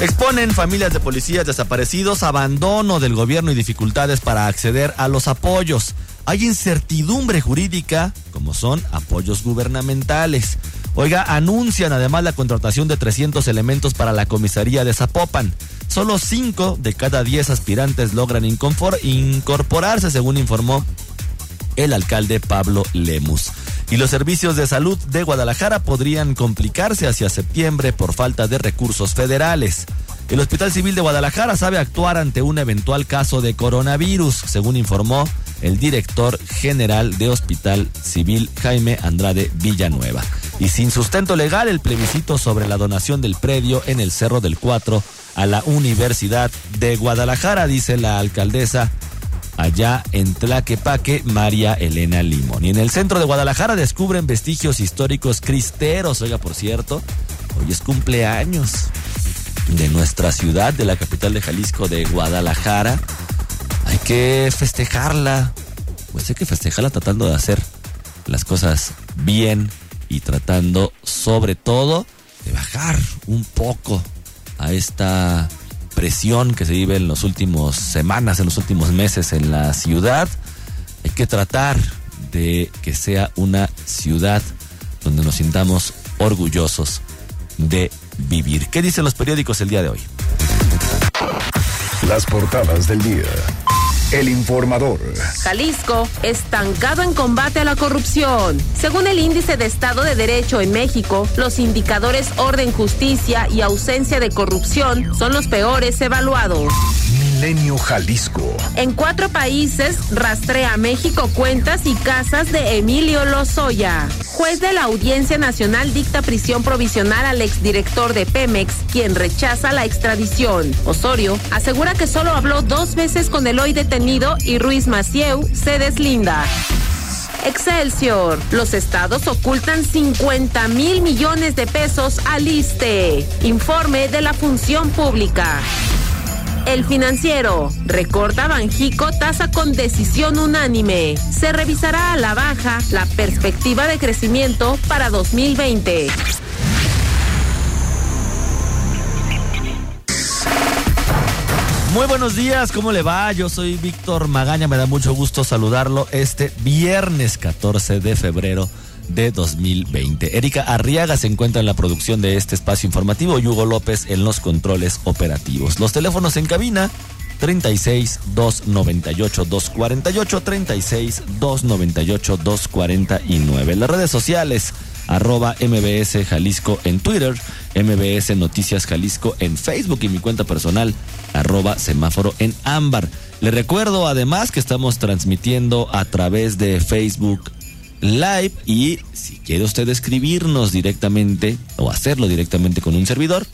Exponen familias de policías desaparecidos, abandono del gobierno y dificultades para acceder a los apoyos. Hay incertidumbre jurídica, como son apoyos gubernamentales. Oiga, anuncian además la contratación de 300 elementos para la comisaría de Zapopan. Solo 5 de cada 10 aspirantes logran incorporarse, según informó el alcalde Pablo Lemus. Y los servicios de salud de Guadalajara podrían complicarse hacia septiembre por falta de recursos federales. El Hospital Civil de Guadalajara sabe actuar ante un eventual caso de coronavirus, según informó el director general de Hospital Civil Jaime Andrade Villanueva. Y sin sustento legal, el plebiscito sobre la donación del predio en el Cerro del Cuatro a la Universidad de Guadalajara, dice la alcaldesa allá en Tlaquepaque, María Elena Limón. Y en el centro de Guadalajara descubren vestigios históricos cristeros. Oiga, por cierto, hoy es cumpleaños de nuestra ciudad, de la capital de Jalisco, de Guadalajara. Hay que festejarla. Pues hay que festejarla tratando de hacer las cosas bien y tratando sobre todo de bajar un poco a esta presión que se vive en las últimas semanas, en los últimos meses en la ciudad. Hay que tratar de que sea una ciudad donde nos sintamos orgullosos de vivir. ¿Qué dicen los periódicos el día de hoy? Las portadas del día. El informador. Jalisco, estancado en combate a la corrupción. Según el índice de Estado de Derecho en México, los indicadores orden, justicia y ausencia de corrupción son los peores evaluados. En cuatro países rastrea México cuentas y casas de Emilio Lozoya. Juez de la Audiencia Nacional dicta prisión provisional al exdirector de Pemex, quien rechaza la extradición. Osorio asegura que solo habló dos veces con el hoy detenido y Ruiz Macieu se deslinda. Excelsior. Los estados ocultan 50 mil millones de pesos al ISTE. Informe de la función pública. El financiero. Recorta Banjico tasa con decisión unánime. Se revisará a la baja la perspectiva de crecimiento para 2020. Muy buenos días, ¿cómo le va? Yo soy Víctor Magaña, me da mucho gusto saludarlo este viernes 14 de febrero de 2020. Erika Arriaga se encuentra en la producción de este espacio informativo y Hugo López en los controles operativos. Los teléfonos en cabina 36 298 248 36 298 249. Las redes sociales arroba MBS Jalisco en Twitter, MBS Noticias Jalisco en Facebook y mi cuenta personal arroba semáforo en ámbar. Le recuerdo además que estamos transmitiendo a través de Facebook Live y si quiere usted escribirnos directamente o hacerlo directamente con un servidor,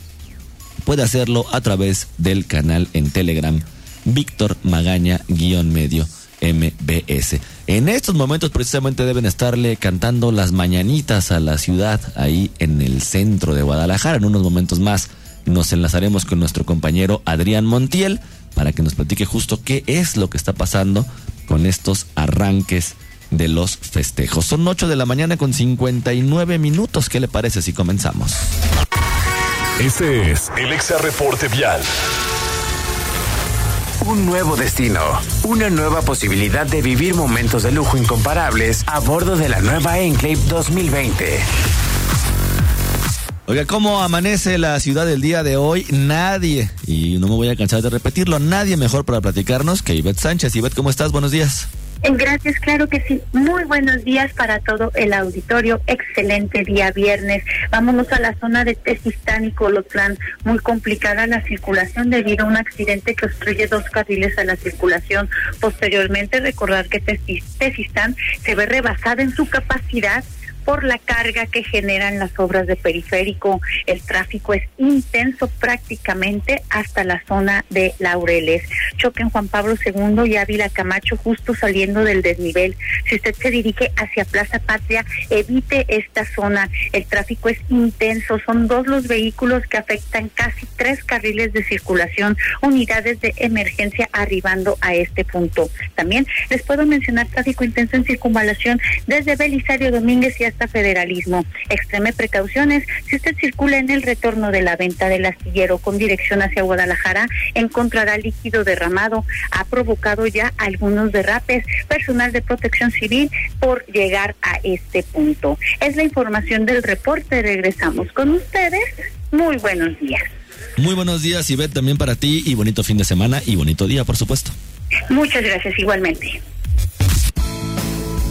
puede hacerlo a través del canal en Telegram Víctor Magaña guion medio MBS. En estos momentos precisamente deben estarle cantando las mañanitas a la ciudad ahí en el centro de Guadalajara. En unos momentos más nos enlazaremos con nuestro compañero Adrián Montiel para que nos platique justo qué es lo que está pasando con estos arranques de los festejos. Son 8 de la mañana con 59 minutos. ¿Qué le parece si comenzamos? Este es el Exa Reporte Vial. Un nuevo destino, una nueva posibilidad de vivir momentos de lujo incomparables a bordo de la nueva Enclave 2020. Oiga, ¿cómo amanece la ciudad del día de hoy? Nadie, y no me voy a cansar de repetirlo, nadie mejor para platicarnos que Ivette Sánchez. Ivette, ¿cómo estás? Buenos días. Gracias, claro que sí. Muy buenos días para todo el auditorio. Excelente día viernes. Vámonos a la zona de Tezistán y Colotlán. Muy complicada la circulación debido a un accidente que obstruye dos carriles a la circulación. Posteriormente, recordar que Tezistán se ve rebasada en su capacidad por la carga que generan las obras de periférico. El tráfico es intenso prácticamente hasta la zona de Laureles. Choque en Juan Pablo II y Ávila Camacho justo saliendo del desnivel. Si usted se dirige hacia Plaza Patria, evite esta zona. El tráfico es intenso. Son dos los vehículos que afectan casi tres carriles de circulación, unidades de emergencia arribando a este punto. También les puedo mencionar tráfico intenso en circunvalación desde Belisario Domínguez y Federalismo. Extreme precauciones si usted circula en el retorno de la venta del astillero con dirección hacia Guadalajara, encontrará líquido derramado. Ha provocado ya algunos derrapes. Personal de protección civil por llegar a este punto. Es la información del reporte. Regresamos con ustedes. Muy buenos días. Muy buenos días, Ivette, también para ti y bonito fin de semana y bonito día, por supuesto. Muchas gracias, igualmente.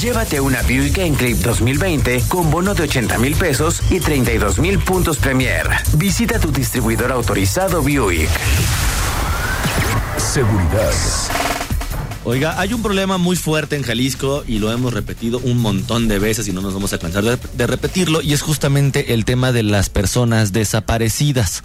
Llévate una Buick Enclave 2020 con bono de 80 mil pesos y 32 mil puntos Premier. Visita tu distribuidor autorizado Buick. Seguridad. Oiga, hay un problema muy fuerte en Jalisco y lo hemos repetido un montón de veces y no nos vamos a cansar de, de repetirlo y es justamente el tema de las personas desaparecidas.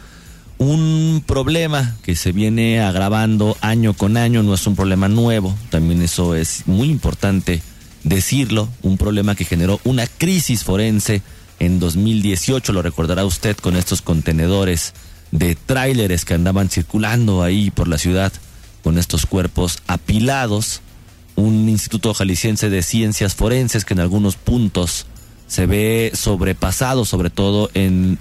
Un problema que se viene agravando año con año, no es un problema nuevo, también eso es muy importante decirlo, un problema que generó una crisis forense en 2018, lo recordará usted con estos contenedores de tráileres que andaban circulando ahí por la ciudad con estos cuerpos apilados, un instituto jalisciense de ciencias forenses que en algunos puntos se ve sobrepasado, sobre todo en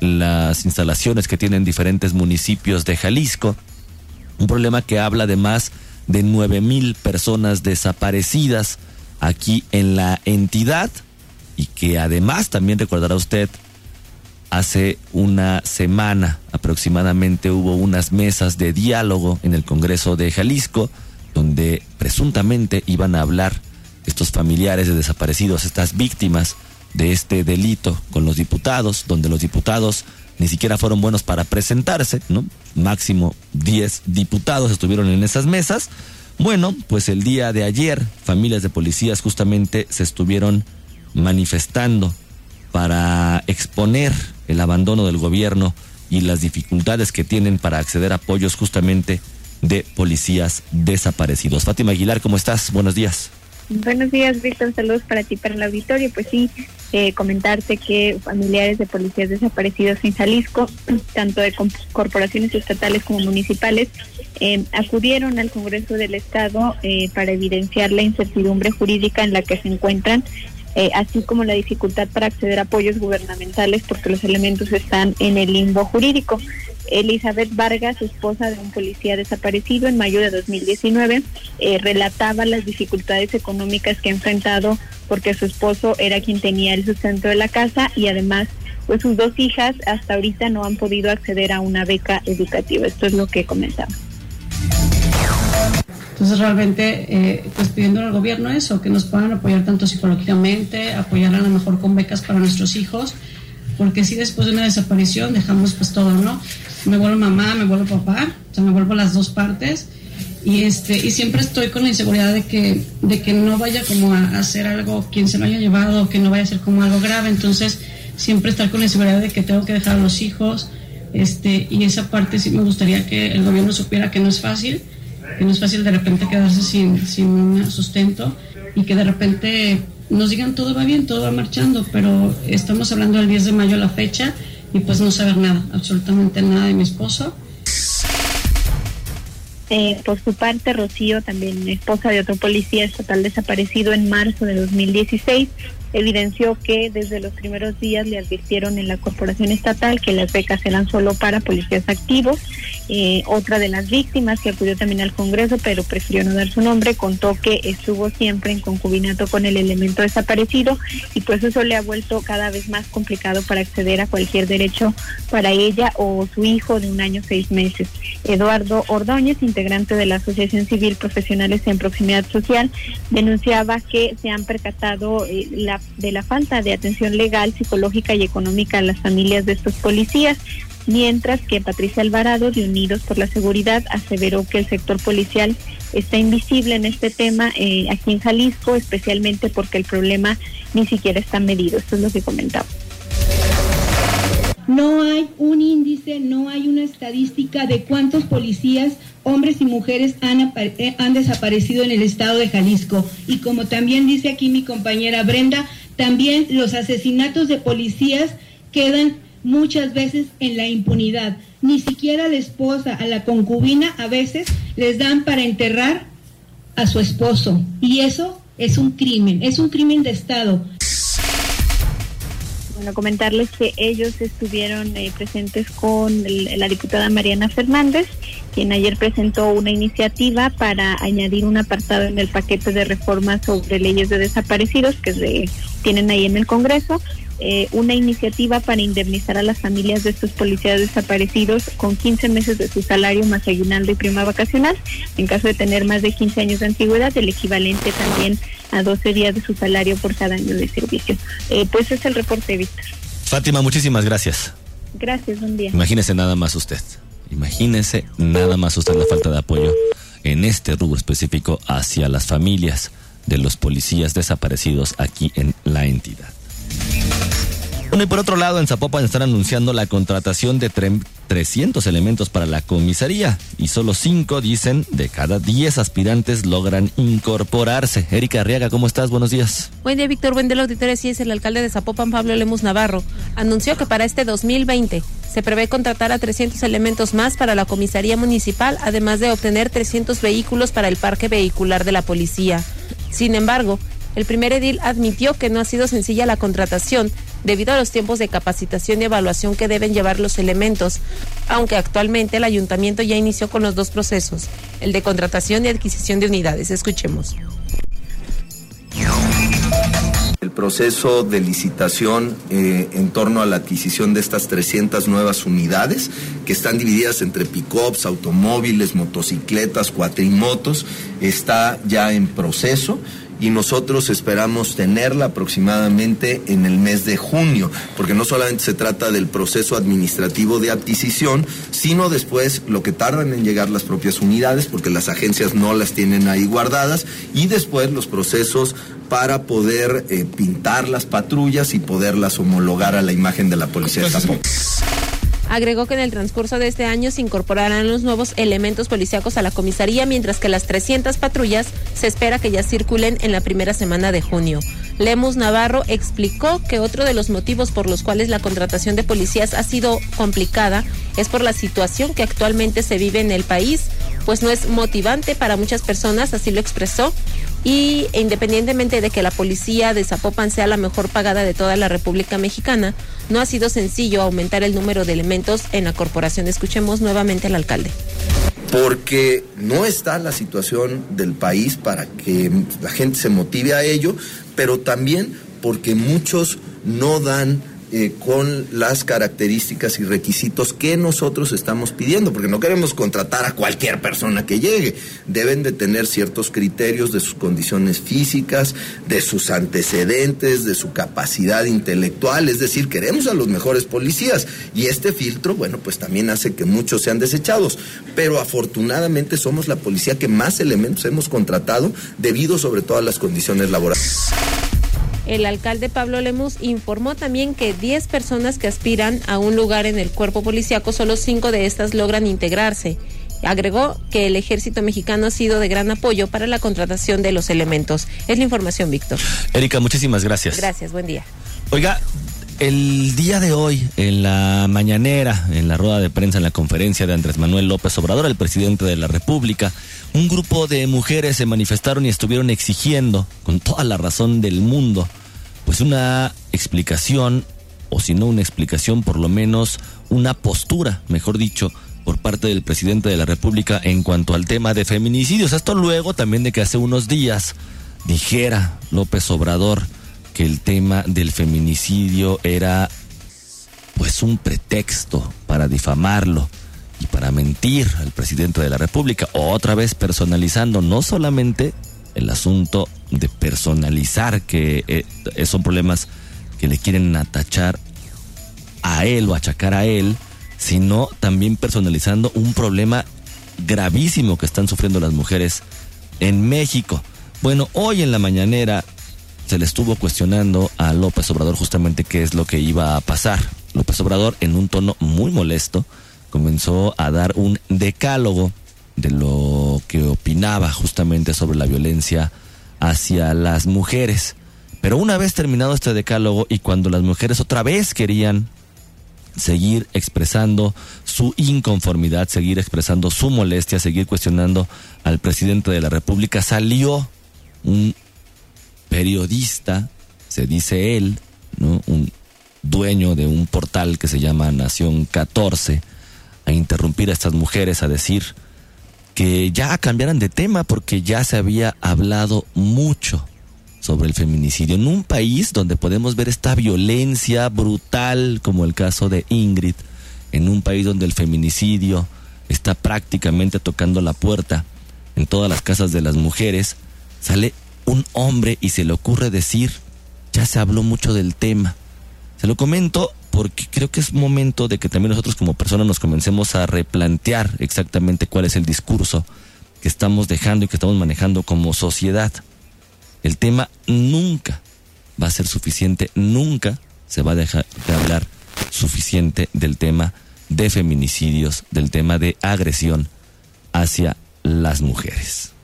las instalaciones que tienen diferentes municipios de Jalisco, un problema que habla de más de nueve mil personas desaparecidas, aquí en la entidad y que además también recordará usted hace una semana aproximadamente hubo unas mesas de diálogo en el Congreso de Jalisco donde presuntamente iban a hablar estos familiares de desaparecidos, estas víctimas de este delito con los diputados, donde los diputados ni siquiera fueron buenos para presentarse, ¿no? Máximo 10 diputados estuvieron en esas mesas bueno, pues el día de ayer familias de policías justamente se estuvieron manifestando para exponer el abandono del gobierno y las dificultades que tienen para acceder a apoyos justamente de policías desaparecidos. Fátima Aguilar, ¿cómo estás? Buenos días. Buenos días, Víctor. Saludos para ti, para el auditorio. Pues sí, eh, comentarte que familiares de policías desaparecidos en Jalisco, tanto de corporaciones estatales como municipales, eh, acudieron al Congreso del Estado eh, para evidenciar la incertidumbre jurídica en la que se encuentran, así como la dificultad para acceder a apoyos gubernamentales porque los elementos están en el limbo jurídico. Elizabeth Vargas, esposa de un policía desaparecido en mayo de 2019, eh, relataba las dificultades económicas que ha enfrentado porque su esposo era quien tenía el sustento de la casa y además pues sus dos hijas hasta ahorita no han podido acceder a una beca educativa. Esto es lo que comentaba. Entonces realmente eh, pues pidiendo al gobierno eso, que nos puedan apoyar tanto psicológicamente, apoyar a lo mejor con becas para nuestros hijos, porque si después de una desaparición dejamos pues todo, ¿no? me vuelvo mamá, me vuelvo papá, o sea, me vuelvo las dos partes. Y, este, y siempre estoy con la inseguridad de que, de que no vaya como a, hacer algo quien se lo haya llevado, que no vaya a ser como algo grave. Entonces, siempre estar con la inseguridad de que tengo que dejar a los hijos. Este, y esa parte sí me gustaría que el gobierno supiera que no es fácil, que no es fácil de repente quedarse sin, sin un sustento y que de repente nos digan todo va bien, todo va marchando, pero estamos hablando del 10 de mayo la fecha y pues no saber nada, absolutamente nada de mi esposo. Eh, por su parte, Rocío, también esposa de otro policía estatal desaparecido en marzo de 2016, evidenció que desde los primeros días le advirtieron en la corporación estatal que las becas eran solo para policías activos. Eh, otra de las víctimas que acudió también al Congreso, pero prefirió no dar su nombre, contó que estuvo siempre en concubinato con el elemento desaparecido y pues eso le ha vuelto cada vez más complicado para acceder a cualquier derecho para ella o su hijo de un año seis meses. Eduardo Ordóñez, integrante de la Asociación Civil Profesionales en Proximidad Social, denunciaba que se han percatado eh, de la falta de atención legal, psicológica y económica a las familias de estos policías, mientras que Patricia Alvarado, de Unidos por la Seguridad, aseveró que el sector policial está invisible en este tema eh, aquí en Jalisco, especialmente porque el problema ni siquiera está medido. Esto es lo que comentaba. No hay un índice, no hay una estadística de cuántos policías, hombres y mujeres han, eh, han desaparecido en el estado de Jalisco. Y como también dice aquí mi compañera Brenda, también los asesinatos de policías quedan muchas veces en la impunidad. Ni siquiera la esposa, a la concubina, a veces les dan para enterrar a su esposo. Y eso es un crimen, es un crimen de Estado. Bueno, comentarles que ellos estuvieron eh, presentes con la diputada Mariana Fernández, quien ayer presentó una iniciativa para añadir un apartado en el paquete de reformas sobre leyes de desaparecidos que se tienen ahí en el Congreso, eh, una iniciativa para indemnizar a las familias de estos policías desaparecidos con 15 meses de su salario más aguinaldo y prima vacacional. En caso de tener más de 15 años de antigüedad, el equivalente también a 12 días de su salario por cada año de servicio. Eh, pues es el reporte, Víctor. Fátima, muchísimas gracias. Gracias, buen día. Imagínese nada más usted. Imagínese nada más usted la falta de apoyo en este rubro específico hacia las familias de los policías desaparecidos aquí en la entidad. Y por otro lado, en Zapopan están anunciando la contratación de 300 elementos para la comisaría y solo 5, dicen, de cada 10 aspirantes logran incorporarse. Erika Arriaga, ¿cómo estás? Buenos días. Buen día, Víctor. Buen día, auditorio. Sí, es el alcalde de Zapopan, Pablo Lemus Navarro. Anunció que para este 2020 se prevé contratar a 300 elementos más para la comisaría municipal, además de obtener 300 vehículos para el parque vehicular de la policía. Sin embargo, el primer edil admitió que no ha sido sencilla la contratación debido a los tiempos de capacitación y evaluación que deben llevar los elementos, aunque actualmente el ayuntamiento ya inició con los dos procesos, el de contratación y adquisición de unidades. Escuchemos. El proceso de licitación eh, en torno a la adquisición de estas 300 nuevas unidades, que están divididas entre pick-ups, automóviles, motocicletas, cuatrimotos, está ya en proceso y nosotros esperamos tenerla aproximadamente en el mes de junio, porque no solamente se trata del proceso administrativo de adquisición, sino después lo que tardan en llegar las propias unidades, porque las agencias no las tienen ahí guardadas, y después los procesos para poder eh, pintar las patrullas y poderlas homologar a la imagen de la policía de Agregó que en el transcurso de este año se incorporarán los nuevos elementos policíacos a la comisaría, mientras que las 300 patrullas se espera que ya circulen en la primera semana de junio. Lemus Navarro explicó que otro de los motivos por los cuales la contratación de policías ha sido complicada es por la situación que actualmente se vive en el país, pues no es motivante para muchas personas, así lo expresó, y independientemente de que la policía de Zapopan sea la mejor pagada de toda la República Mexicana, no ha sido sencillo aumentar el número de elementos en la corporación. Escuchemos nuevamente al alcalde. Porque no está la situación del país para que la gente se motive a ello, pero también porque muchos no dan eh, con las características y requisitos que nosotros estamos pidiendo, porque no queremos contratar a cualquier persona que llegue. Deben de tener ciertos criterios de sus condiciones físicas, de sus antecedentes, de su capacidad intelectual, es decir, queremos a los mejores policías. Y este filtro, bueno, pues también hace que muchos sean desechados. Pero afortunadamente somos la policía que más elementos hemos contratado debido sobre todo a las condiciones laborales. El alcalde Pablo Lemus informó también que 10 personas que aspiran a un lugar en el cuerpo policiaco, solo 5 de estas logran integrarse. Agregó que el ejército mexicano ha sido de gran apoyo para la contratación de los elementos. Es la información, Víctor. Erika, muchísimas gracias. Gracias, buen día. Oiga, el día de hoy, en la mañanera, en la rueda de prensa, en la conferencia de Andrés Manuel López Obrador, el presidente de la República, un grupo de mujeres se manifestaron y estuvieron exigiendo, con toda la razón del mundo, pues una explicación, o si no una explicación, por lo menos una postura, mejor dicho, por parte del presidente de la República en cuanto al tema de feminicidios. Esto luego también de que hace unos días dijera López Obrador que el tema del feminicidio era pues un pretexto para difamarlo y para mentir al presidente de la República, otra vez personalizando no solamente el asunto de personalizar, que eh, son problemas que le quieren atachar a él o achacar a él, sino también personalizando un problema gravísimo que están sufriendo las mujeres en México. Bueno, hoy en la mañanera se le estuvo cuestionando a López Obrador justamente qué es lo que iba a pasar. López Obrador, en un tono muy molesto, comenzó a dar un decálogo de lo que opinaba justamente sobre la violencia hacia las mujeres. Pero una vez terminado este decálogo y cuando las mujeres otra vez querían seguir expresando su inconformidad, seguir expresando su molestia, seguir cuestionando al presidente de la República, salió un periodista, se dice él, un dueño de un portal que se llama Nación 14, a interrumpir a estas mujeres, a decir que ya cambiaran de tema porque ya se había hablado mucho sobre el feminicidio. En un país donde podemos ver esta violencia brutal, como el caso de Ingrid, en un país donde el feminicidio está prácticamente tocando la puerta en todas las casas de las mujeres, sale un hombre y se le ocurre decir, ya se habló mucho del tema. Se lo comento porque creo que es momento de que también nosotros como personas nos comencemos a replantear exactamente cuál es el discurso que estamos dejando y que estamos manejando como sociedad. El tema nunca va a ser suficiente, nunca se va a dejar de hablar suficiente del tema de feminicidios, del tema de agresión hacia las mujeres.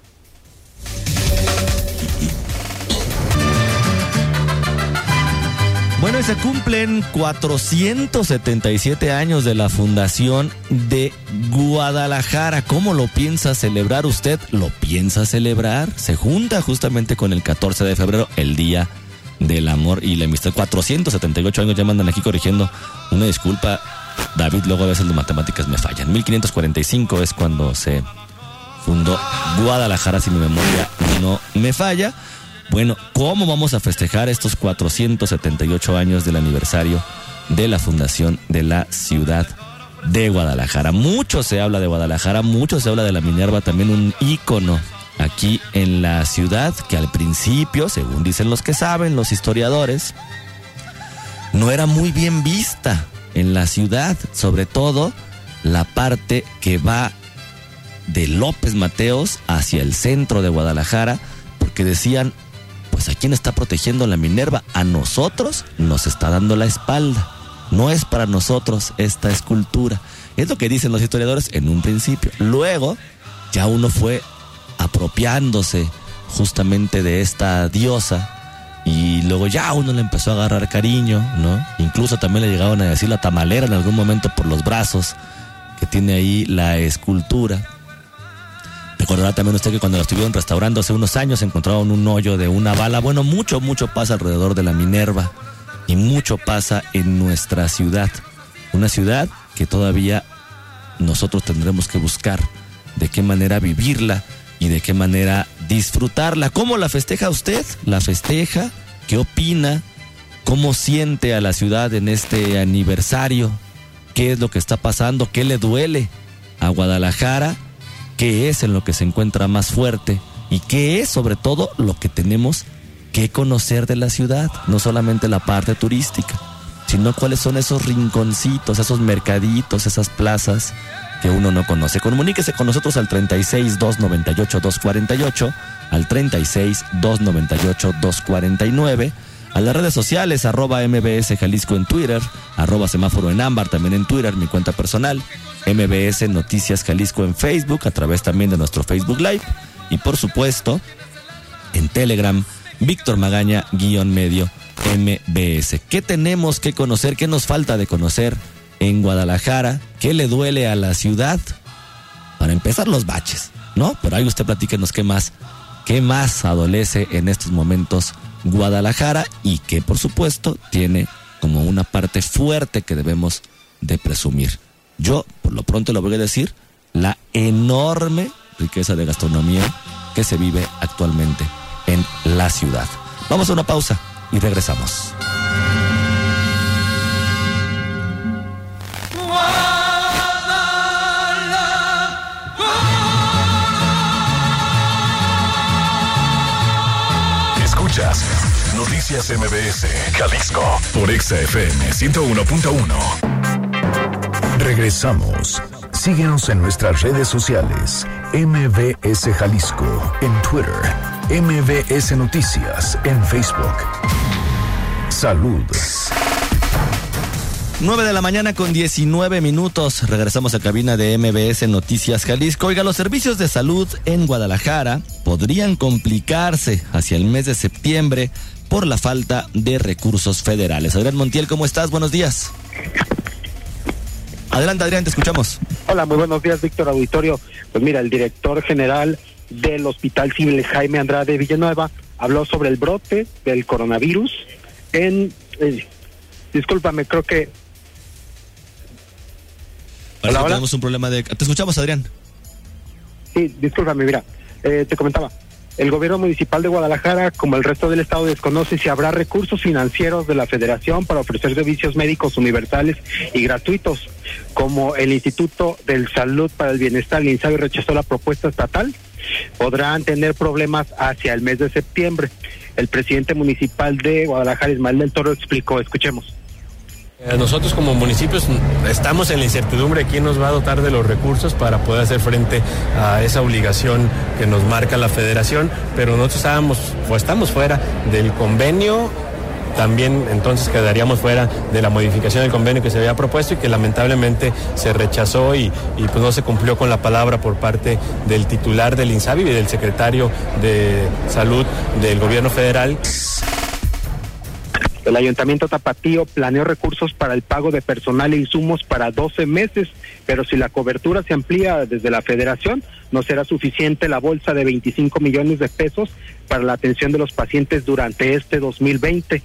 Bueno, y se cumplen 477 años de la fundación de Guadalajara. ¿Cómo lo piensa celebrar usted? ¿Lo piensa celebrar? Se junta justamente con el 14 de febrero, el Día del Amor y la Amistad. 478 años ya mandan aquí corrigiendo. Una disculpa, David, luego a veces las matemáticas me fallan. 1545 es cuando se fundó Guadalajara, si mi memoria no me falla. Bueno, ¿cómo vamos a festejar estos 478 años del aniversario de la fundación de la ciudad de Guadalajara? Mucho se habla de Guadalajara, mucho se habla de la Minerva, también un ícono aquí en la ciudad que al principio, según dicen los que saben, los historiadores, no era muy bien vista en la ciudad, sobre todo la parte que va de López Mateos hacia el centro de Guadalajara, porque decían pues a quién está protegiendo la Minerva, a nosotros nos está dando la espalda. No es para nosotros esta escultura. Es lo que dicen los historiadores en un principio. Luego ya uno fue apropiándose justamente de esta diosa y luego ya uno le empezó a agarrar cariño, ¿no? Incluso también le llegaron a decir la tamalera en algún momento por los brazos que tiene ahí la escultura. Recordará también usted que cuando la estuvieron restaurando hace unos años encontraron un hoyo de una bala. Bueno, mucho, mucho pasa alrededor de la Minerva y mucho pasa en nuestra ciudad. Una ciudad que todavía nosotros tendremos que buscar de qué manera vivirla y de qué manera disfrutarla. ¿Cómo la festeja usted? ¿La festeja? ¿Qué opina? ¿Cómo siente a la ciudad en este aniversario? ¿Qué es lo que está pasando? ¿Qué le duele a Guadalajara? Qué es en lo que se encuentra más fuerte y qué es sobre todo lo que tenemos que conocer de la ciudad, no solamente la parte turística, sino cuáles son esos rinconcitos, esos mercaditos, esas plazas que uno no conoce. Comuníquese con nosotros al 36 298 248, al 36 298 249 a las redes sociales, arroba MBS Jalisco en Twitter, arroba semáforo en ámbar también en Twitter, mi cuenta personal, MBS Noticias Jalisco en Facebook, a través también de nuestro Facebook Live, y por supuesto, en Telegram, Víctor Magaña, guion medio, MBS. ¿Qué tenemos que conocer? ¿Qué nos falta de conocer en Guadalajara? ¿Qué le duele a la ciudad? Para empezar, los baches, ¿no? Pero ahí usted platíquenos qué más, qué más adolece en estos momentos Guadalajara y que por supuesto tiene como una parte fuerte que debemos de presumir. Yo, por lo pronto, le voy a decir la enorme riqueza de gastronomía que se vive actualmente en la ciudad. Vamos a una pausa y regresamos. Escuchas Noticias MBS, Jalisco, por Exa FM 101.1. Regresamos. Síguenos en nuestras redes sociales. MBS Jalisco en Twitter. MBS Noticias en Facebook. Salud. 9 de la mañana con 19 minutos. Regresamos a cabina de MBS Noticias Jalisco. Oiga, los servicios de salud en Guadalajara podrían complicarse hacia el mes de septiembre por la falta de recursos federales. Adrián Montiel, ¿cómo estás? Buenos días. Adelante, Adrián, te escuchamos. Hola, muy buenos días, Víctor Auditorio. Pues mira, el director general del Hospital Civil Jaime Andrade Villanueva habló sobre el brote del coronavirus en... Eh, discúlpame, creo que Parece que tenemos un problema de... Te escuchamos, Adrián. Sí, discúlpame, mira, eh, te comentaba. El gobierno municipal de Guadalajara, como el resto del estado, desconoce si habrá recursos financieros de la federación para ofrecer servicios médicos universales y gratuitos, como el Instituto del Salud para el Bienestar, el INSABI rechazó la propuesta estatal, podrán tener problemas hacia el mes de septiembre. El presidente municipal de Guadalajara, Ismael del Toro, explicó, escuchemos. Eh, nosotros como municipios estamos en la incertidumbre de quién nos va a dotar de los recursos para poder hacer frente a esa obligación que nos marca la federación, pero nosotros estábamos o estamos fuera del convenio también entonces quedaríamos fuera de la modificación del convenio que se había propuesto y que lamentablemente se rechazó y, pues no se cumplió con la palabra por parte del titular del INSABI y del secretario de Salud del gobierno federal. El Ayuntamiento Tapatío planeó recursos para el pago de personal e insumos para 12 meses, pero si la cobertura se amplía desde la federación, no será suficiente la bolsa de 25 millones de pesos para la atención de los pacientes durante este 2020.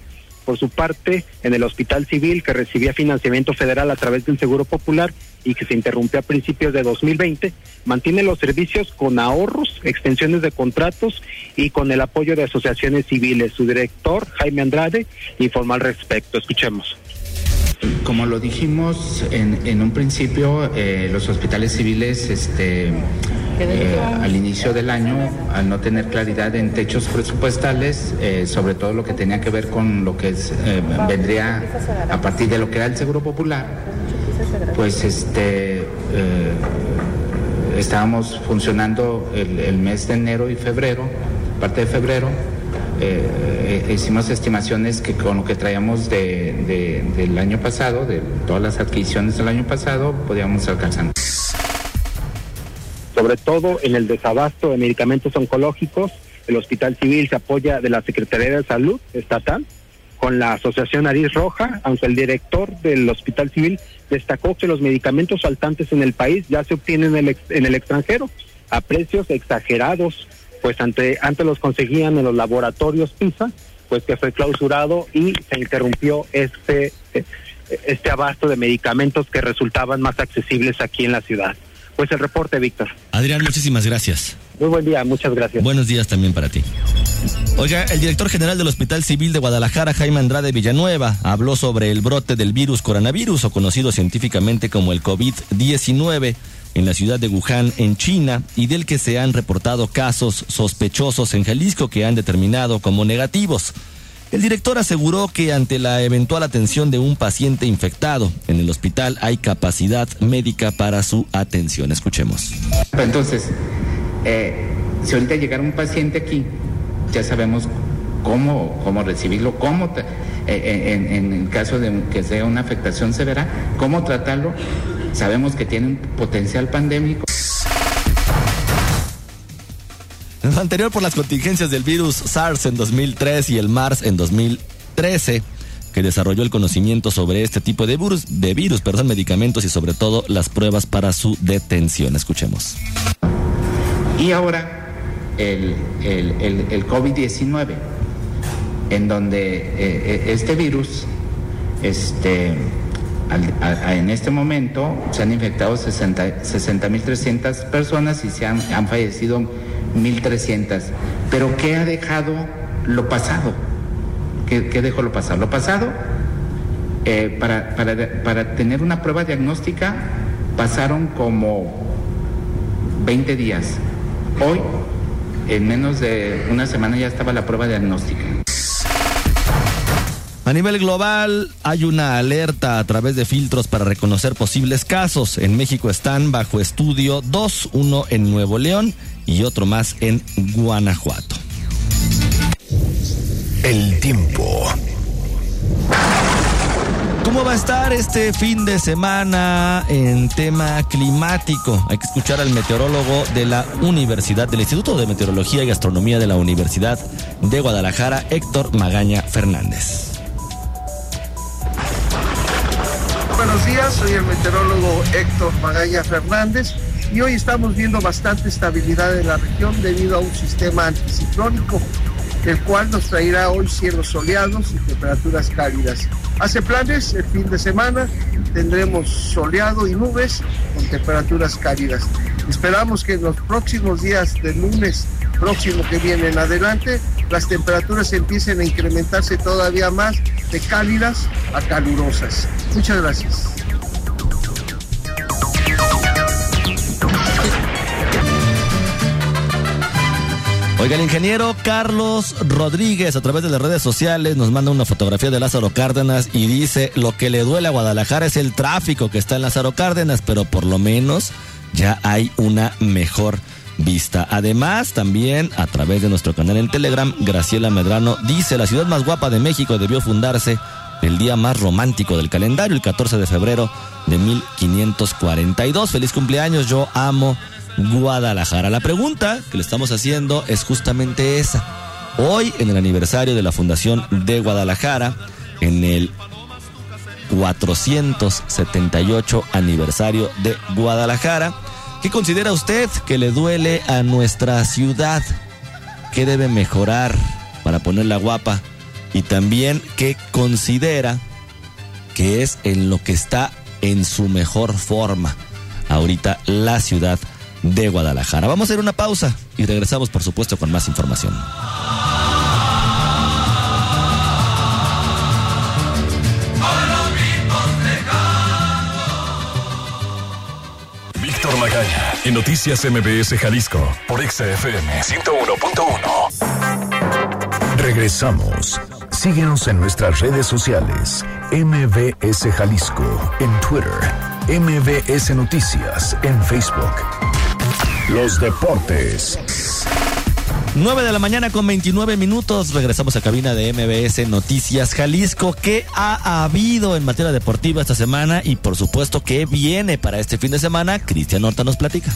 Por su parte, en el Hospital Civil, que recibía financiamiento federal a través del Seguro Popular y que se interrumpió a principios de 2020, mantiene los servicios con ahorros, extensiones de contratos y con el apoyo de asociaciones civiles. Su director, Jaime Andrade, informó al respecto. Escuchemos. Como lo dijimos en, en un principio, eh, los hospitales civiles este, eh, al inicio del año, al no tener claridad en techos presupuestales, eh, sobre todo lo que tenía que ver con lo que es, eh, vendría a partir de lo que era el Seguro Popular, pues este, estábamos funcionando el, el mes de enero y febrero, parte de febrero, hicimos estimaciones que con lo que traíamos de, de, del año pasado, de todas las adquisiciones del año pasado, podíamos alcanzar. Sobre todo en el desabasto de medicamentos oncológicos, el Hospital Civil se apoya de la Secretaría de Salud Estatal con la Asociación Nariz Roja, aunque el director del Hospital Civil destacó que los medicamentos faltantes en el país ya se obtienen en el, en el extranjero a precios exagerados pues ante, antes los conseguían en los laboratorios PISA, pues que fue clausurado y se interrumpió este, este abasto de medicamentos que resultaban más accesibles aquí en la ciudad. Pues el reporte, Víctor. Adrián, muchísimas gracias. Muy buen día, muchas gracias. Buenos días también para ti. Oiga, el director general del Hospital Civil de Guadalajara, Jaime Andrade Villanueva, habló sobre el brote del virus coronavirus, o conocido científicamente como el COVID-19 en la ciudad de Wuhan, en China, y del que se han reportado casos sospechosos en Jalisco que han determinado como negativos. El director aseguró que ante la eventual atención de un paciente infectado en el hospital hay capacidad médica para su atención. Escuchemos. Entonces, eh, si ahorita llegara un paciente aquí, ya sabemos cómo, cómo recibirlo, cómo, eh, en, en, el caso de que sea una afectación severa, cómo tratarlo. Sabemos que tiene un potencial pandémico. Lo anterior por las contingencias del virus SARS en 2003 y el MARS en 2013 que desarrolló el conocimiento sobre este tipo de virus, de virus, perdón, medicamentos y sobre todo las pruebas para su detención. Escuchemos. Y ahora el, el, el, el COVID-19, en donde eh, este virus, este, en este momento se han infectado 60.300 60, personas y se han, han fallecido 1.300. Pero ¿qué ha dejado lo pasado? ¿Qué, dejó lo pasado? Lo pasado, eh, para, para, para tener una prueba diagnóstica, pasaron como 20 días. Hoy, en menos de una semana, ya estaba la prueba diagnóstica. A nivel global, hay una alerta a través de filtros para reconocer posibles casos. En México están bajo estudio dos, uno en Nuevo León y otro más en Guanajuato. El tiempo. ¿Cómo va a estar este fin de semana en tema climático? Hay que escuchar al meteorólogo de la Universidad, del Instituto de Meteorología y Astronomía de la Universidad de Guadalajara, Héctor Magaña Fernández. Buenos días, soy el meteorólogo Héctor Magaña Fernández y hoy estamos viendo bastante estabilidad en la región debido a un sistema anticiclónico el cual nos traerá hoy cielos soleados y temperaturas cálidas. Hace planes el fin de semana, tendremos soleado y nubes con temperaturas cálidas. Esperamos que en los próximos días del lunes próximo que viene en adelante, las temperaturas empiecen a incrementarse todavía más de cálidas a calurosas. Muchas gracias. Oiga, el ingeniero Carlos Rodríguez a través de las redes sociales nos manda una fotografía de Lázaro Cárdenas y dice lo que le duele a Guadalajara es el tráfico que está en Lázaro Cárdenas, pero por lo menos ya hay una mejor vista. Además, también a través de nuestro canal en Telegram, Graciela Medrano dice la ciudad más guapa de México debió fundarse el día más romántico del calendario, el 14 de febrero de 1542. Feliz cumpleaños, yo amo Guadalajara. La pregunta que le estamos haciendo es justamente esa. Hoy, en el aniversario de la Fundación de Guadalajara, en el 478 aniversario de Guadalajara, ¿qué considera usted que le duele a nuestra ciudad? ¿Qué debe mejorar para ponerla guapa? Y también, ¿qué considera que es en lo que está en su mejor forma ahorita la ciudad de Guadalajara. Vamos a hacer una pausa y regresamos, por supuesto, con más información. En Noticias MBS Jalisco, por XFM 101.1. Regresamos. Síguenos en nuestras redes sociales. MBS Jalisco en Twitter. MBS Noticias en Facebook. Los deportes. 9 de la mañana con 29 minutos. Regresamos a cabina de MBS Noticias Jalisco. ¿Qué ha habido en materia deportiva esta semana? Y por supuesto, ¿qué viene para este fin de semana? Cristian Horta nos platica.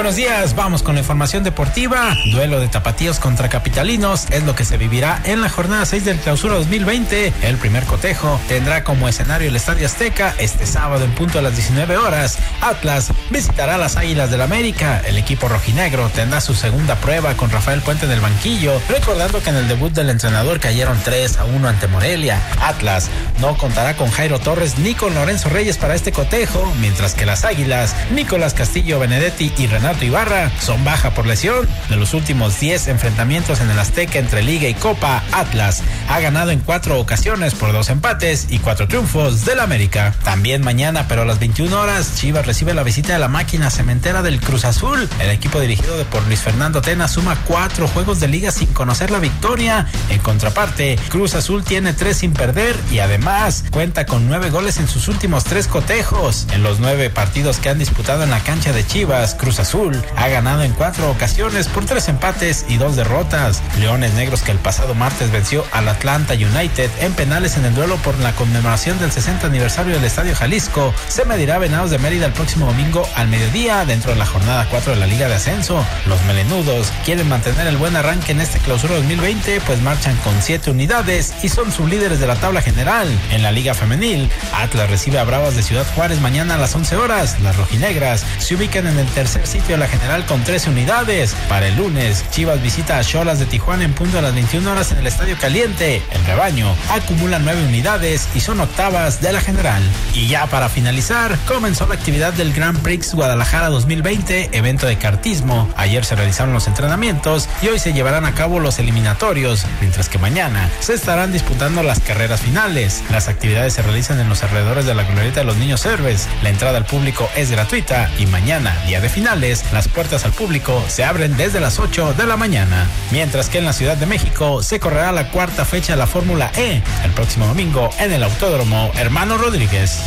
Buenos días, vamos con la información deportiva. Duelo de tapatíos contra capitalinos es lo que se vivirá en la jornada 6 del clausura 2020. El primer cotejo tendrá como escenario el Estadio Azteca este sábado en punto a las 19 horas. Atlas visitará las Águilas del América. El equipo rojinegro tendrá su segunda prueba con Rafael Puente en el banquillo, recordando que en el debut del entrenador cayeron 3 a 1 ante Morelia. Atlas no contará con Jairo Torres ni con Lorenzo Reyes para este cotejo, mientras que las Águilas, Nicolás Castillo Benedetti y Renato Ibarra son baja por lesión. De los últimos 10 enfrentamientos en el Azteca entre Liga y Copa, Atlas ha ganado en cuatro ocasiones por dos empates y cuatro triunfos del América. También mañana, pero a las 21 horas, Chivas recibe la visita de la máquina cementera del Cruz Azul. El equipo dirigido por Luis Fernando Tena suma cuatro juegos de liga sin conocer la victoria. En contraparte, Cruz Azul tiene tres sin perder y además cuenta con nueve goles en sus últimos tres cotejos. En los nueve partidos que han disputado en la cancha de Chivas, Cruz Azul ha ganado en cuatro ocasiones por tres empates y dos derrotas. Leones Negros que el pasado martes venció al Atlanta United en penales en el duelo por la conmemoración del 60 aniversario del Estadio Jalisco, se medirá Venados de Mérida el próximo domingo al mediodía dentro de la jornada 4 de la Liga de Ascenso. Los melenudos quieren mantener el buen arranque en este clausura 2020 pues marchan con siete unidades y son sublíderes de la tabla general. En la Liga Femenil, Atlas recibe a Bravas de Ciudad Juárez mañana a las 11 horas. Las rojinegras se ubican en el tercer sitio a la general con 13 unidades. Para el lunes, Chivas visita a Cholas de Tijuana en punto a las 21 horas en el Estadio Caliente. El rebaño acumula 9 unidades y son octavas de la general. Y ya para finalizar, comenzó la actividad del Grand Prix Guadalajara 2020, evento de cartismo. Ayer se realizaron los entrenamientos y hoy se llevarán a cabo los eliminatorios, mientras que mañana se estarán disputando las carreras finales. Las actividades se realizan en los alrededores de la glorieta de los niños héroes. La entrada al público es gratuita y mañana, día de finales, Las puertas al público se abren desde las 8 de la mañana. Mientras que en la Ciudad de México se correrá la cuarta fecha de la Fórmula E el próximo domingo en el Autódromo Hermano Rodríguez.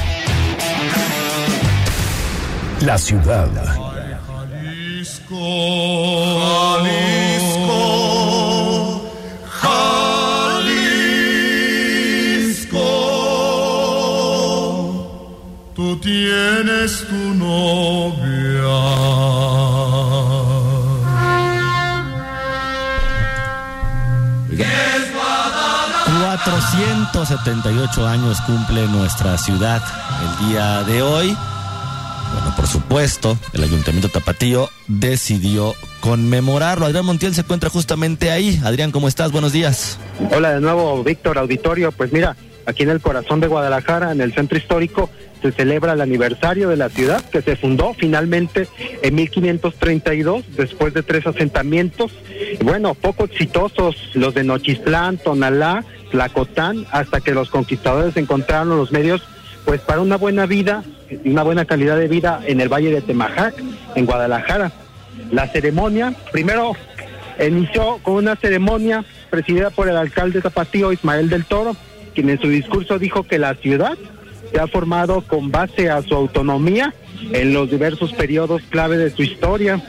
La ciudad. 478 años cumple nuestra ciudad el día de hoy. Bueno, por supuesto, el Ayuntamiento Tapatío decidió conmemorarlo. Adrián Montiel se encuentra justamente ahí. Adrián, ¿cómo estás? Buenos días. Hola de nuevo, Víctor Auditorio. Pues mira, aquí en el corazón de Guadalajara, en el centro histórico, se celebra el aniversario de la ciudad que se fundó finalmente en 1532 después de tres asentamientos. Bueno, poco exitosos los de Nochistlán, Tonalá, Tlacotán, hasta que los conquistadores encontraron los medios pues para una buena vida una buena calidad de vida en el Valle de Temajac, en Guadalajara. La ceremonia, primero inició con una ceremonia presidida por el alcalde Zapatío Ismael del Toro, quien en su discurso dijo que la ciudad se ha formado con base a su autonomía en los diversos periodos clave de su historia.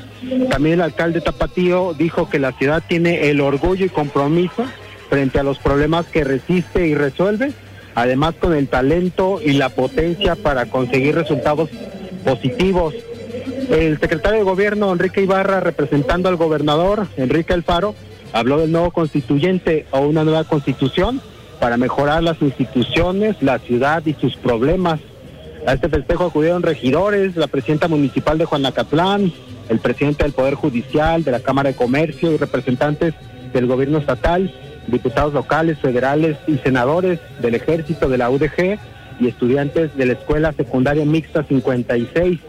También el alcalde Tapatío dijo que la ciudad tiene el orgullo y compromiso frente a los problemas que resiste y resuelve, además con el talento y la potencia para conseguir resultados positivos. El secretario de Gobierno, Enrique Ibarra, representando al gobernador, Enrique Alfaro, habló del nuevo constituyente o una nueva constitución para mejorar las instituciones, la ciudad y sus problemas. A este festejo acudieron regidores, la presidenta municipal de Juanacatlán, el presidente del Poder Judicial, de la Cámara de Comercio y representantes del gobierno estatal, diputados locales, federales y senadores del ejército, de la UDG y estudiantes de la Escuela Secundaria Mixta 56.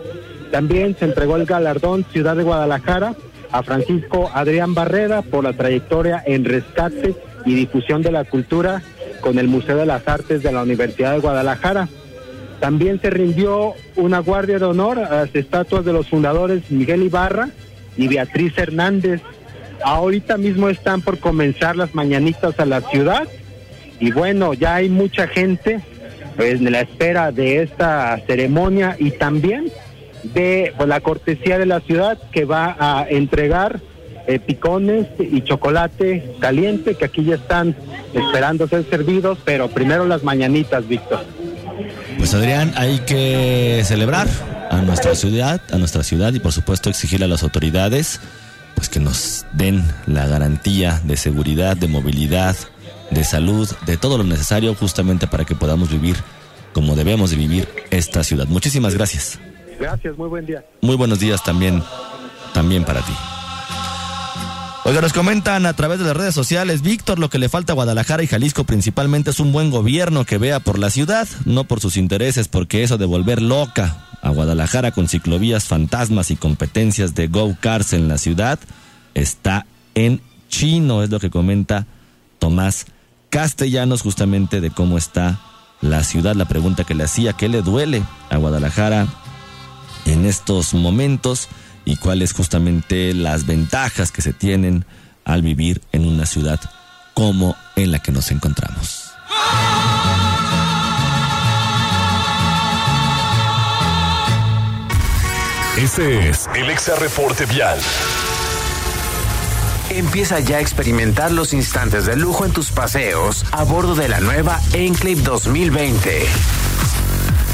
También se entregó el galardón Ciudad de Guadalajara a Francisco Adrián Barrera por la trayectoria en rescate y difusión de la cultura con el Museo de las Artes de la Universidad de Guadalajara. También se rindió una guardia de honor a las estatuas de los fundadores Miguel Ibarra y Beatriz Hernández. Ahorita mismo están por comenzar las mañanitas a la ciudad y bueno, ya hay mucha gente pues, en la espera de esta ceremonia y también de pues, la cortesía de la ciudad que va a entregar eh, picones y chocolate caliente que aquí ya están esperando ser servidos, pero primero las mañanitas, Víctor. Pues Adrián, hay que celebrar a nuestra ciudad, a nuestra ciudad y por supuesto exigirle a las autoridades pues que nos den la garantía de seguridad, de movilidad, de salud, de todo lo necesario justamente para que podamos vivir como debemos de vivir esta ciudad. Muchísimas gracias. Gracias, muy buen día. Muy buenos días también, también para ti. Oiga, nos comentan a través de las redes sociales, Víctor, lo que le falta a Guadalajara y Jalisco principalmente es un buen gobierno que vea por la ciudad, no por sus intereses, porque eso de volver loca a Guadalajara con ciclovías fantasmas y competencias de go-cars en la ciudad está en chino, es lo que comenta Tomás Castellanos justamente de cómo está la ciudad, la pregunta que le hacía, ¿qué le duele a Guadalajara en estos momentos? Y cuáles justamente las ventajas que se tienen al vivir en una ciudad como en la que nos encontramos. Este es el Exa Reporte Vial. Empieza ya a experimentar los instantes de lujo en tus paseos a bordo de la nueva Enclave 2020.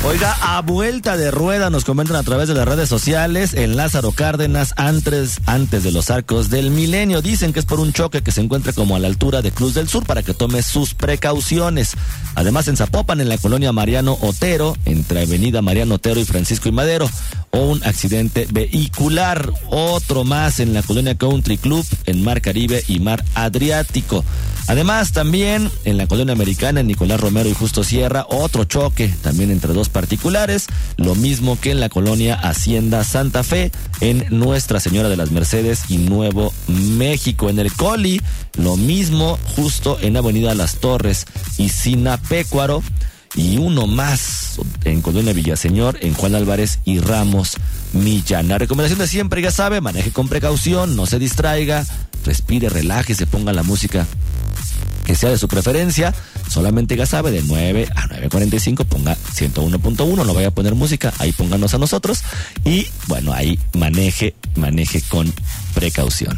Oiga, a vuelta de rueda nos comentan a través de las redes sociales en Lázaro Cárdenas antes, antes de los arcos del milenio. Dicen que es por un choque que se encuentra como a la altura de Cruz del Sur para que tome sus precauciones. Además en Zapopan, en la colonia Mariano Otero, entre Avenida Mariano Otero y Francisco y Madero, o un accidente vehicular. Otro más en la colonia Country Club, en Mar Caribe y Mar Adriático. Además, también en la colonia americana, Nicolás Romero y Justo Sierra, otro choque, también entre dos particulares, lo mismo que en la colonia Hacienda Santa Fe, en Nuestra Señora de las Mercedes y Nuevo México. En el Coli, lo mismo justo en Avenida Las Torres y Sinapecuaro. Y uno más en Colonia Villaseñor, en Juan Álvarez y Ramos Millán. La recomendación de siempre, ya sabe, maneje con precaución, no se distraiga, respire, relaje, se ponga la música que sea de su preferencia. Solamente ya sabe, de 9 a 9.45 ponga 101.1, no vaya a poner música, ahí pónganos a nosotros. Y bueno, ahí maneje, maneje con precaución.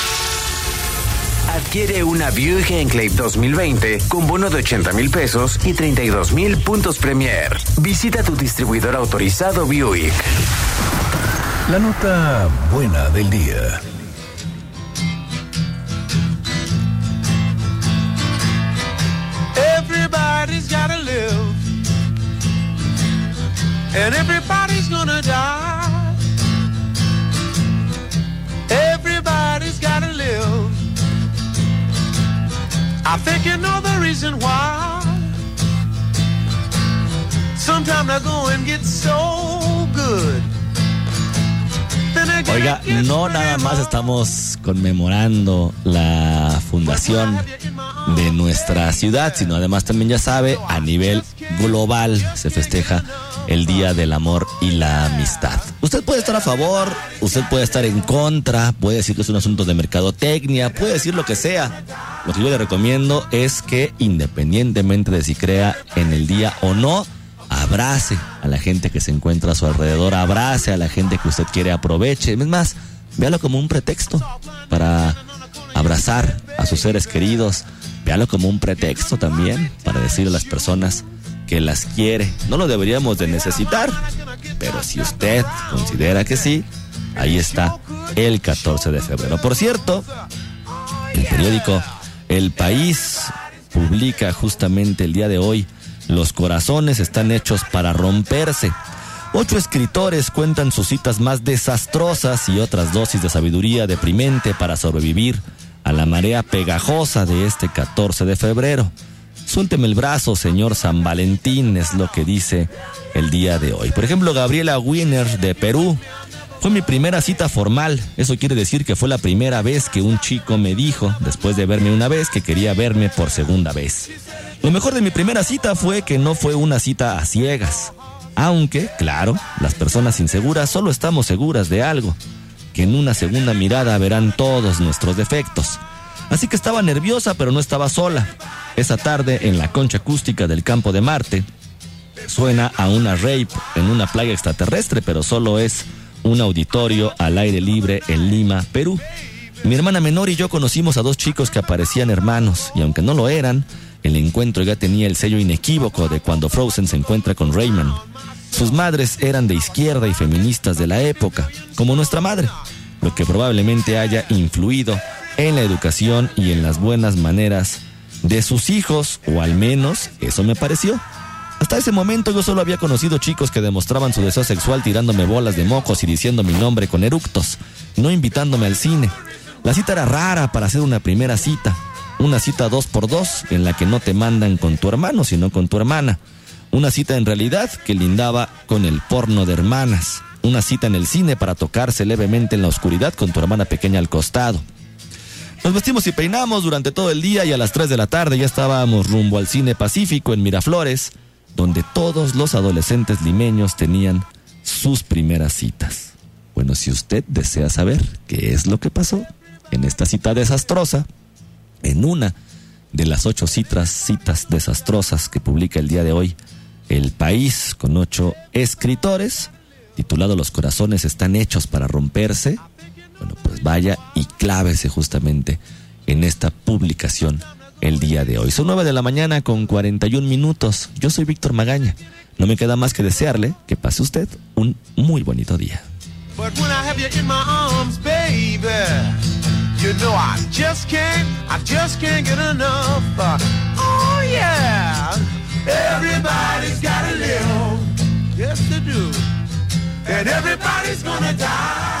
Adquiere una Buick Enclave 2020 con bono de 80 mil pesos y 32 mil puntos Premier. Visita tu distribuidor autorizado Buick. La nota buena del día. Everybody's gotta live. And everybody's gonna die. I think you know the reason why. Sometimes I go and get so good. Oiga, no nada más estamos conmemorando la fundación de nuestra ciudad, sino además también ya sabe, a nivel global se festeja el Día del Amor y la Amistad. Usted puede estar a favor, usted puede estar en contra, puede decir que es un asunto de mercadotecnia, puede decir lo que sea. Lo que yo le recomiendo es que independientemente de si crea en el día o no, abrace a la gente que se encuentra a su alrededor, abrace a la gente que usted quiere, aproveche. Es más, véalo como un pretexto para abrazar a sus seres queridos, véalo como un pretexto también para decir a las personas que las quiere. No lo deberíamos de necesitar, pero si usted considera que sí, ahí está el 14 de febrero. Por cierto, el periódico El País publica justamente el día de hoy los corazones están hechos para romperse. Ocho escritores cuentan sus citas más desastrosas y otras dosis de sabiduría deprimente para sobrevivir a la marea pegajosa de este 14 de febrero. Suélteme el brazo, señor San Valentín, es lo que dice el día de hoy. Por ejemplo, Gabriela Wiener de Perú. Fue mi primera cita formal. Eso quiere decir que fue la primera vez que un chico me dijo, después de verme una vez, que quería verme por segunda vez. Lo mejor de mi primera cita fue que no fue una cita a ciegas. Aunque, claro, las personas inseguras solo estamos seguras de algo, que en una segunda mirada verán todos nuestros defectos. Así que estaba nerviosa, pero no estaba sola. Esa tarde, en la concha acústica del campo de Marte, suena a una rape en una playa extraterrestre, pero solo es un auditorio al aire libre en Lima, Perú. Mi hermana menor y yo conocimos a dos chicos que aparecían hermanos, y aunque no lo eran, el encuentro ya tenía el sello inequívoco de cuando Frozen se encuentra con Rayman. Sus madres eran de izquierda y feministas de la época, como nuestra madre, lo que probablemente haya influido en la educación y en las buenas maneras de sus hijos, o al menos eso me pareció. Hasta ese momento yo solo había conocido chicos que demostraban su deseo sexual tirándome bolas de mocos y diciendo mi nombre con eructos, no invitándome al cine. La cita era rara para hacer una primera cita, una cita dos por dos en la que no te mandan con tu hermano, sino con tu hermana. Una cita en realidad que lindaba con el porno de hermanas. Una cita en el cine para tocarse levemente en la oscuridad con tu hermana pequeña al costado. Nos vestimos y peinamos durante todo el día y a las 3 de la tarde ya estábamos rumbo al cine Pacífico en Miraflores, donde todos los adolescentes limeños tenían sus primeras citas. Bueno, si usted desea saber qué es lo que pasó en esta cita desastrosa, en una de las ocho citas, citas desastrosas que publica el día de hoy El País con ocho escritores, titulado Los corazones están hechos para romperse. Bueno, pues vaya y clávese justamente en esta publicación el día de hoy. Son nueve de la mañana con 41 minutos. Yo soy Víctor Magaña. No me queda más que desearle que pase usted un muy bonito día. You know I just can't, I just can't get enough. Oh yeah, everybody's gotta live. Yes, they do. And everybody's gonna die.